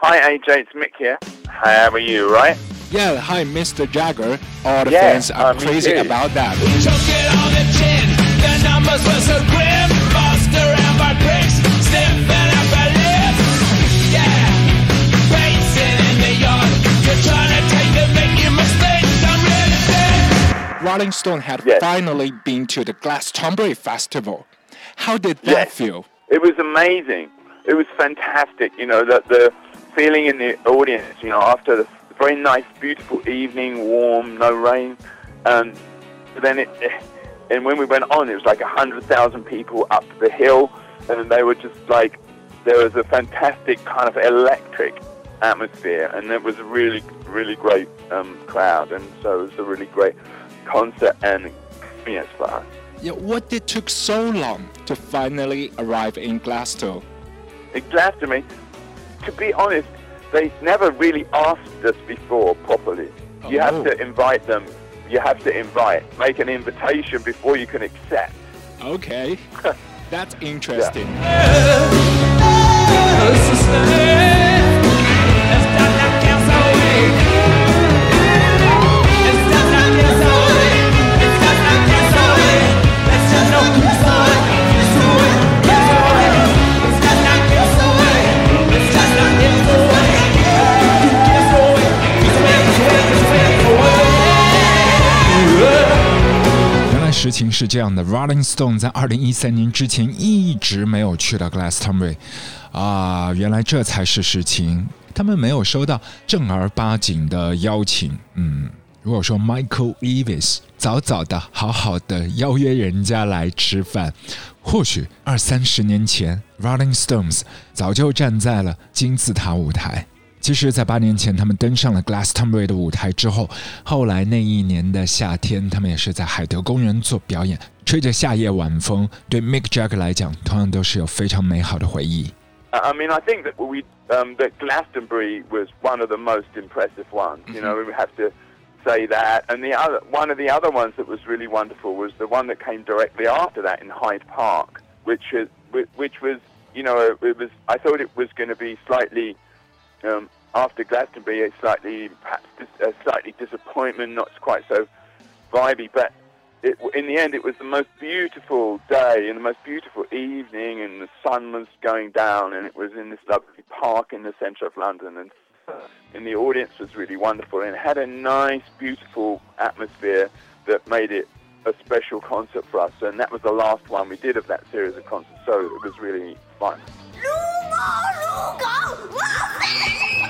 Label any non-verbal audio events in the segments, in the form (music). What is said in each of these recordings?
Hi, AJ. It's Mick here. Hi, How are you? Right? Yeah, hi, Mr. Jagger. All the Yeah, fans are uh, me crazy too. about that. Choke it on the chin. The numbers were so grim. Buster and my bricks. Sniffing up my lips. Yeah. Pacing in the yard. You're trying to take the making mistakes. I'm really dead. Rolling Stone had Yes. finally been to the Glastonbury Festival. How did that Yes. feel? It was amazing. It was fantastic. You know, that the feeling in the audience, you know, after the very nice, beautiful evening, warm, no rain. Um, but then it, (laughs) and when we went on, it was like 100,000 people up the hill, and they were just like, there was a fantastic kind of electric atmosphere, and it was a really, really great um, crowd, and so it was a really great concert and experience for us. Yeah, what did took so long to finally arrive in Glasgow? in Glastonbury, to be honest, they've never really asked us before properly. You Oh. have to invite them. You have to invite, make an invitation before you can accept. Okay, that's interesting. Away. 原来实情是这样的，Rolling Stone 在二零一三年之前一直没有去到 Glastonbury，啊，原来这才是实情，他们没有收到正儿八经的邀请。嗯，如果说 Michael Eavis 早早的好好的邀约人家来吃饭，或许二三十年前 Rolling Stones 早就站在了金字塔舞台。其实，在八年前，他们登上了 Glastonbury 的舞台之后，后来那一年的夏天，他们也是在海德公园做表演，吹着夏夜晚风。对 Mick Jagger 来讲，同样都是有非常美好的回忆。 I I mean, I think that we um, that Glastonbury was one of the most impressive ones. You know, we have to say that. And the other one of the other ones that was really wonderful was the one that came directly after that in Hyde Park, which is which was you know it was I thought it was going to be slightly um, after Glastonbury, a slightly perhaps a slightly disappointment, not quite so vibey, but it, in the end, it was the most beautiful day and the most beautiful evening, and the sun was going down, and it was in this lovely park in the centre of London, and and the audience was really wonderful, and it had a nice, beautiful atmosphere that made it a special concert for us, and that was the last one we did of that series of concerts, so it was really fun. 我狗我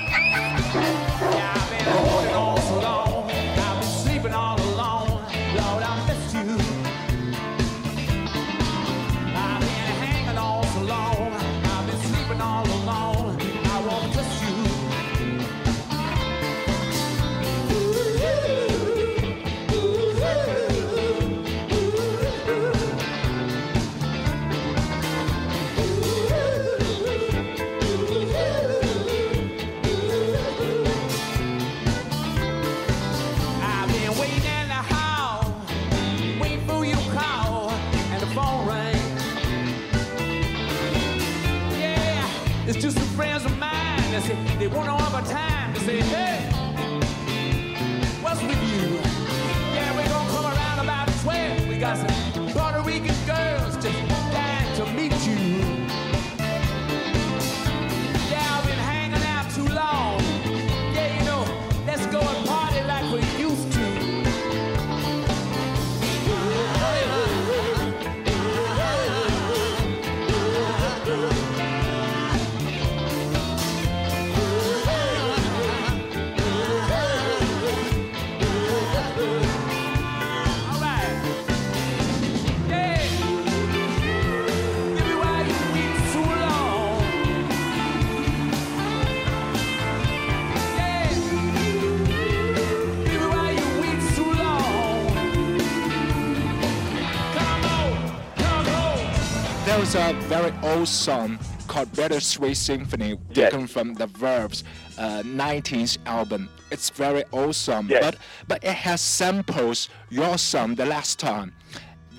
was a very old song called Bittersweet Symphony, Yes. taken from the Verve's uh, 19th album. It's very awesome, Yes. but but it has samples your song the last time.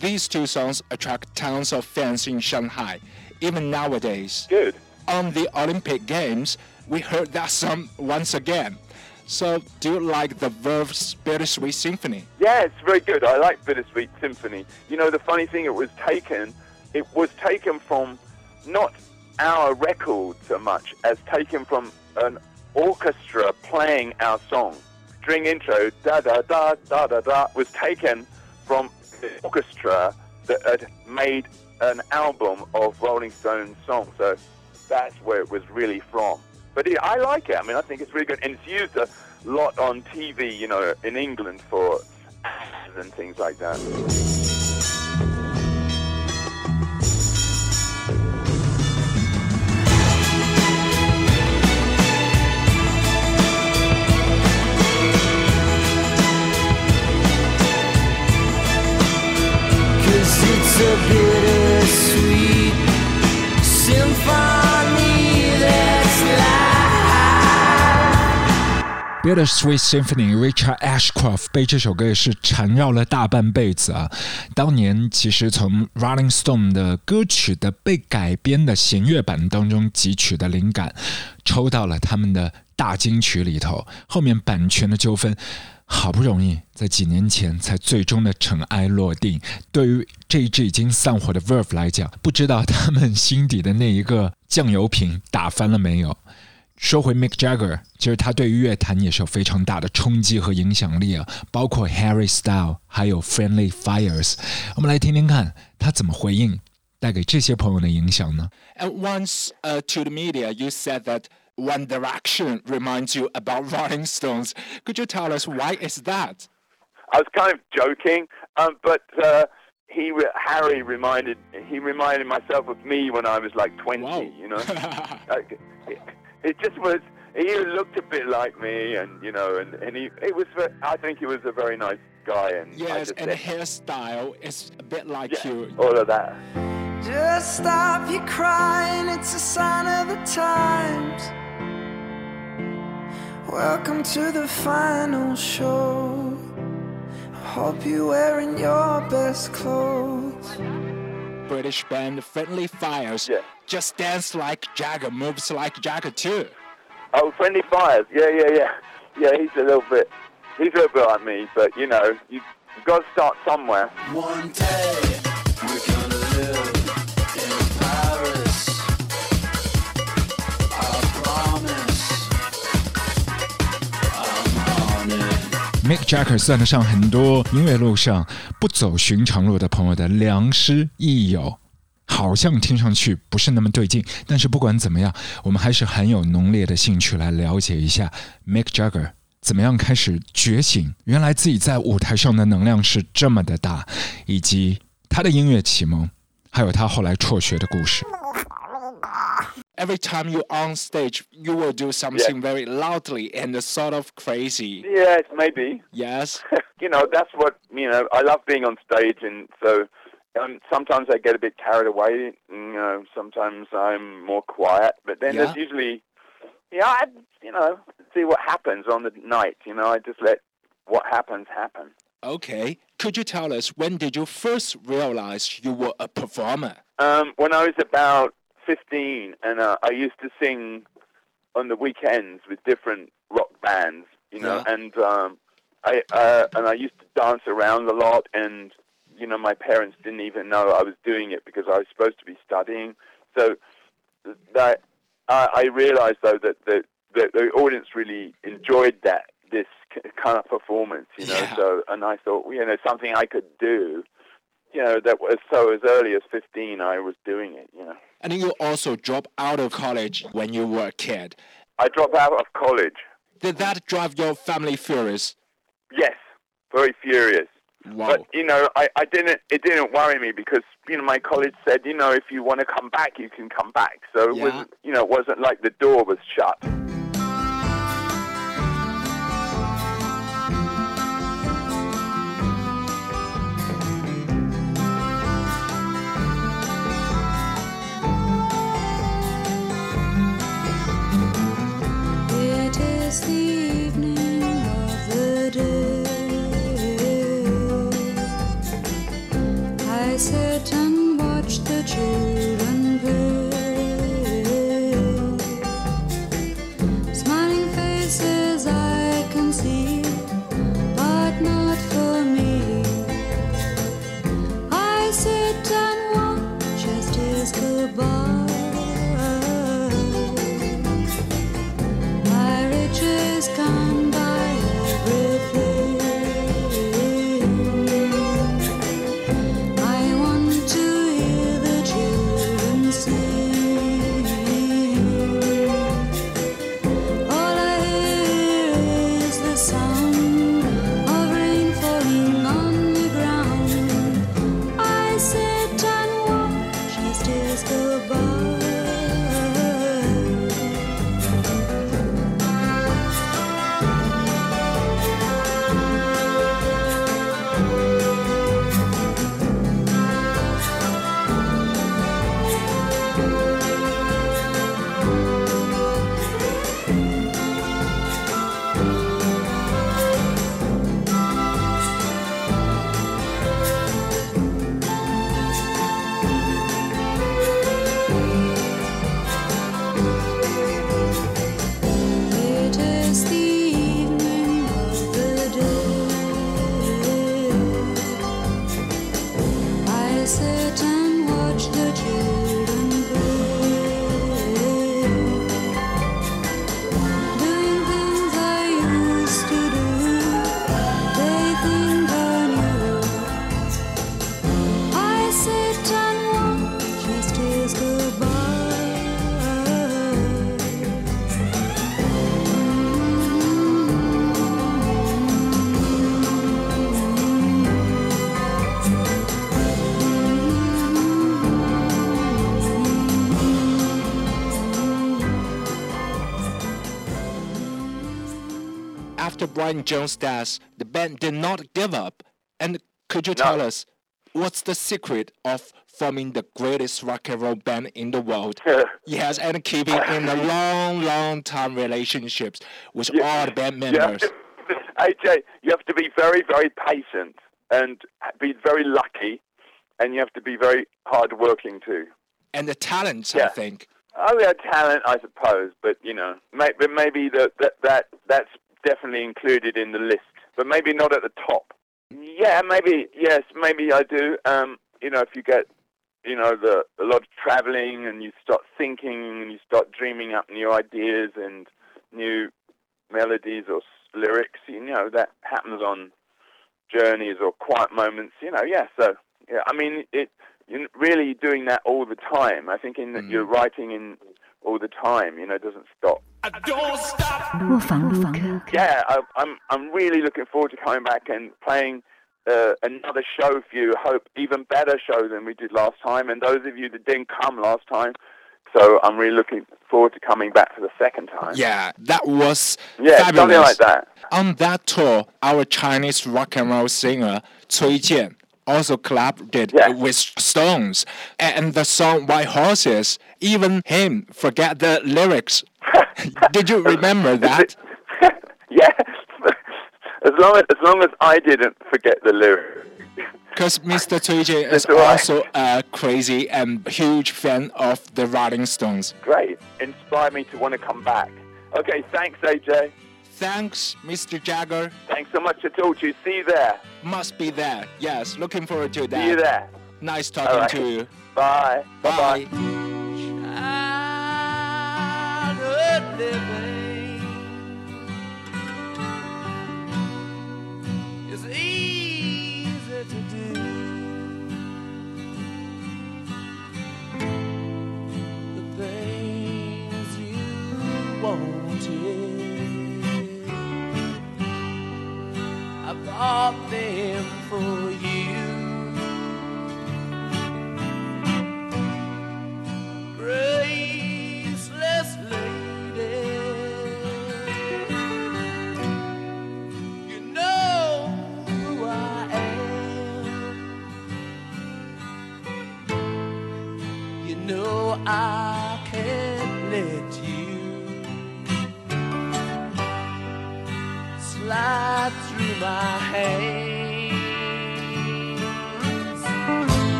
These two songs attract tons of fans in Shanghai, even nowadays. Good. On the Olympic Games, we heard that song once again. So, do you like the Verve's Bittersweet Symphony? Yeah, it's very good. I like Bittersweet Symphony. You know, the funny thing, it was taken, it was taken from not our record so much as taken from an orchestra playing our song. String intro, da da da da da da, was taken from the orchestra that had made an album of Rolling Stones songs. So that's where it was really from. But I like it. I mean, I think it's really good, and it's used a lot on TV. You know, in England for and things like that. The Sweet Symphony，Richard Ashcroft 被这首歌也是缠绕了大半辈子啊。当年其实从 Rolling Stone 的歌曲的被改编的弦乐版当中汲取的灵感，抽到了他们的大金曲里头。后面版权的纠纷，好不容易在几年前才最终的尘埃落定。对于这一支已经散伙的 Verve 来讲，不知道他们心底的那一个酱油瓶打翻了没有。说回 Mick Jagger，其实他对于乐坛也是有非常大的冲击和影响力啊，包括 Harry Style 还有 Friendly Fires。我们来听听看他怎么回应带给这些朋友的影响呢？ And once uh, to the media, you said that One Direction reminds you about Rolling Stones. Could you tell us why is that? I was kind of joking, um, but uh, he re- Harry reminded he reminded myself of me when I was like 20. Wow. You know, (laughs) Like, it, it just was. He looked a bit like me, and you know, and, and he it was. ve- I think he was a very nice guy, and I yes, and said, hairstyle is a bit like yeah, you. all of that. Just stop your crying, it's a sign of the times. Welcome to the final show. I hope you're wearing your best clothes. British band Friendly Fires. Yeah. Just dance like Jagger, moves like Jagger too. Oh, friendly fires. Yeah, yeah, yeah. Yeah, he's a little bit. He's a little bit like me, but you know, you, you've got to start somewhere. One day Mick Jagger 算得上很多音乐路上不走寻常路的朋友的良师益友。好像听上去不是那么对劲，但是不管怎么样，我们还是很有浓烈的兴趣来了解一下 Mick Jagger 怎么样开始觉醒，原来自己在舞台上的能量是这么的大，以及他的音乐启蒙，还有他后来辍学的故事。Every time you're on stage, you will do something very loudly and sort of crazy. Yes, maybe. Yes. (laughs) you know, that's what you know. I love being on stage, and so um, sometimes I get a bit carried away. You know, sometimes I'm more quiet, but then Yeah. there's usually, yeah, I, you know, see what happens on the night. You know, I just let what happens happen. Okay. Could you tell us when did you first realize you were a performer? Um, when I was about 15, and uh, I used to sing on the weekends with different rock bands, you know, Yeah. and um, I uh, and I used to dance around a lot, and you know, my parents didn't even know I was doing it because I was supposed to be studying. So that I, I realized though that the, the the audience really enjoyed that this kind of performance, you know. Yeah. So and I thought, well, you know, something I could do you know, that was so as early as 15, I was doing it, you know. And you also dropped out of college when you were a kid. I dropped out of college. Did that drive your family furious? Yes, very furious. Wow. But, you know, I, I didn't, it didn't worry me because, you know, my college said, you know, if you want to come back, you can come back. So it Yeah. wasn't, you know, it wasn't like the door was shut. Brian Jones' death, the band did not give up. And could you No. tell us what's the secret of forming the greatest rock and roll band in the world? (laughs) yes, and keeping in the long, long time relationships with all the band members. to, (laughs) AJ, you have to be very, very patient and be very lucky, and you have to be very hardworking too. And the talents, I think. Oh, yeah, talent, I suppose, but you know, may, but maybe that that that that's definitely included in the list, but maybe not at the top. Yeah, maybe yes, maybe I do. Um, you know, if you get, you know, the a lot of traveling and you start thinking and you start dreaming up new ideas and new melodies or s- lyrics, you know, that happens on journeys or quiet moments. You know, yeah. So yeah, I mean, it you're really doing that all the time. I think in that you're writing in all the time. You know, it doesn't stop. I don't stop. Yeah, I, I'm I'm really looking forward to coming back and playing. Uh, another show for you. Hope even better show than we did last time. And those of you that didn't come last time, so I'm really looking forward to coming back for the second time. Yeah, that was yeah, fabulous. something like that. On that tour, our Chinese rock and roll singer Cui Jian also collaborated with Stones, and the song "Wild Horses." Even him forget the lyrics. (laughs) Did you remember that? (laughs) yeah, as long as as long as I didn't forget the lyrics. Because Mr. Jian (laughs) is also a crazy and huge fan of the Rolling Stones. Great, Inspire me to want to come back. Okay, thanks, AJ. Thanks, Mr. Jagger. Thanks so much to talk you. See you there. Must be there. Yes, looking forward to that. See you there. Nice talking All right. to you. Bye. Bye. Bye. Bought them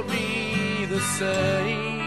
me the same.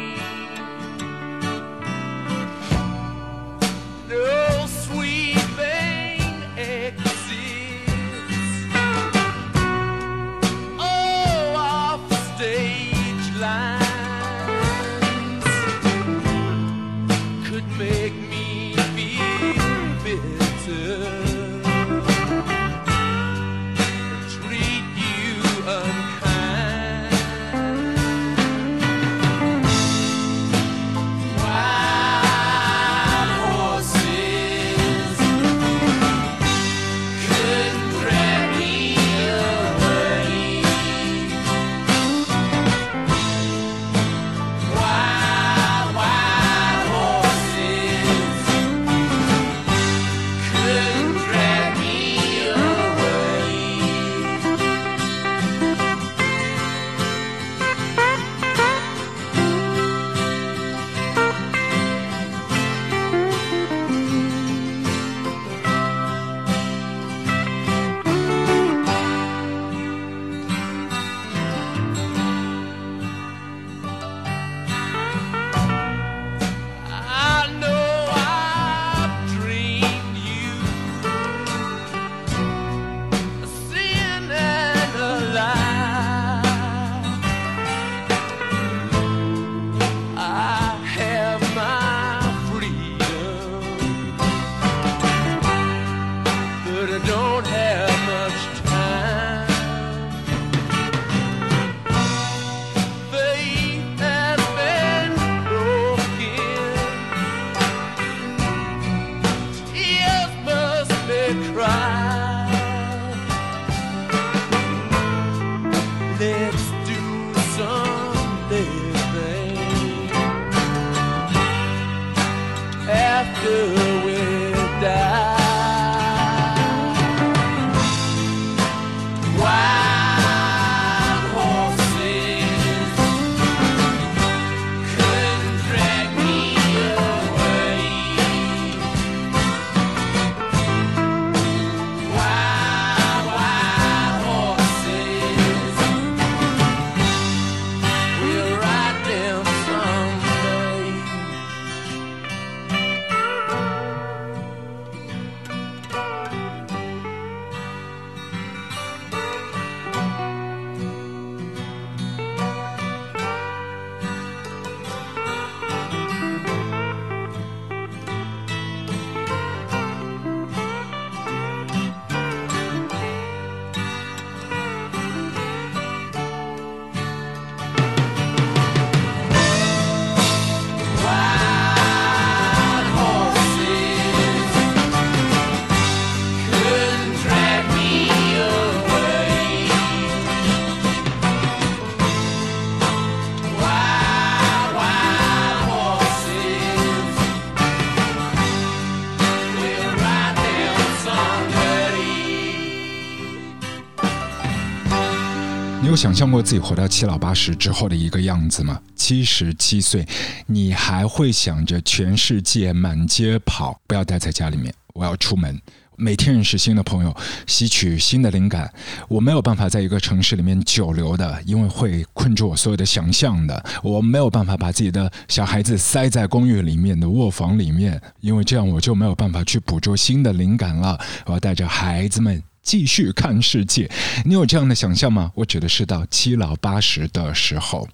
有想象过自己活到七老八十之后的一个样子吗？七十七岁，你还会想着全世界满街跑，不要待在家里面，我要出门。每天认识新的朋友，吸取新的灵感。我没有办法在一个城市里面久留的，因为会困住我所有的想象的。我没有办法把自己的小孩子塞在公寓里面的卧房里面，因为这样我就没有办法去捕捉新的灵感了。我要带着孩子们继续看世界。你有这样的想象吗？我指的是到七老八十的时候。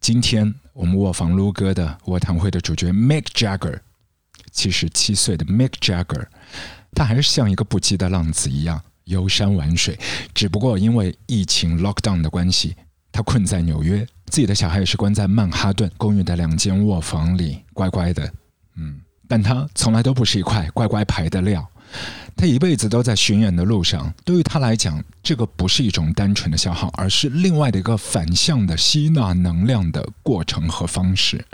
今天我们卧房撸歌的卧谈会的主角 Mick Jagger，七十七岁的 Mick Jagger，他还是像一个不羁的浪子一样游山玩水，只不过因为疫情 lockdown 的关系，他困在纽约，自己的小孩也是关在曼哈顿公寓的两间卧房里，乖乖的，嗯，但他从来都不是一块乖乖牌的料。他一辈子都在巡演的路上，对于他来讲，这个不是一种单纯的消耗，而是另外的一个反向的吸纳能量的过程和方式。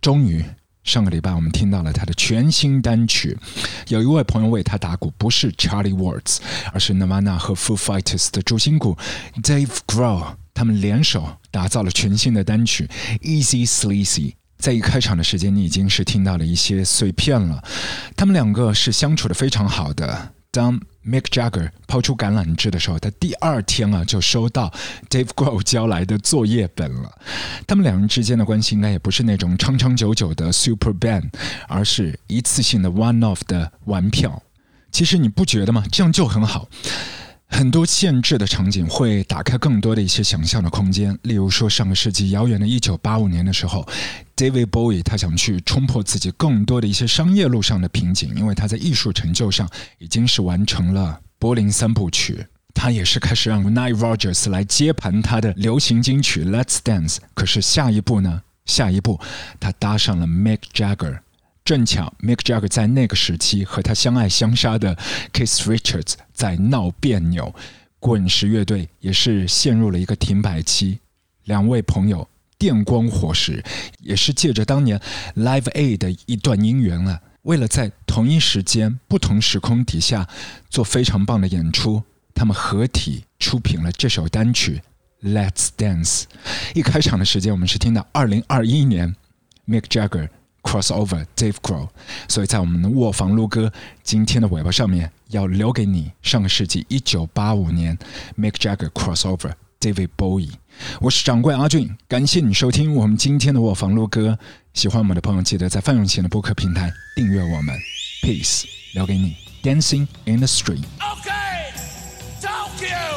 终于，上个礼拜我们听到了他的全新单曲，有一位朋友为他打鼓，不是 Charlie Watts，而是 Nirvana 和 Foo Fighters 的主心骨 Dave Grohl，他们联手打造了全新的单曲 Easy Sleazy。在一开场的时间，你已经是听到了一些碎片了。他们两个是相处的非常好的。当 Mick Jagger 抛出橄榄枝的时候，他第二天啊就收到 Dave Grohl 交来的作业本了。他们两人之间的关系应该也不是那种长长久久的 Super Band，而是一次性的 One Off 的玩票。其实你不觉得吗？这样就很好。很多限制的场景会打开更多的一些想象的空间。例如说，上个世纪遥远的1985年的时候，David Bowie 他想去冲破自己更多的一些商业路上的瓶颈，因为他在艺术成就上已经是完成了柏林三部曲。他也是开始让 Nile Rogers 来接盘他的流行金曲 Let's Dance。可是下一步呢？下一步他搭上了 Mick Jagger。正巧 Mick Jagger 在那个时期和他相爱相杀的 Keith Richards 在闹别扭，滚石乐队也是陷入了一个停摆期。两位朋友电光火石，也是借着当年 Live Aid 的一段姻缘啊，为了在同一时间、不同时空底下做非常棒的演出，他们合体出品了这首单曲《Let's Dance》。一开场的时间，我们是听到2021年 Mick Jagger。Crossover Dave Grohl，所以在我们的卧房录歌今天的尾巴上面要留给你上个世纪一九八五年 Mick Jagger crossover David Bowie。我是掌柜阿俊，感谢你收听我们今天的卧房录歌。喜欢我们的朋友，记得在范永贤的播客平台订阅我们。Peace，留给你 Dancing in the Street。Okay，Tokyo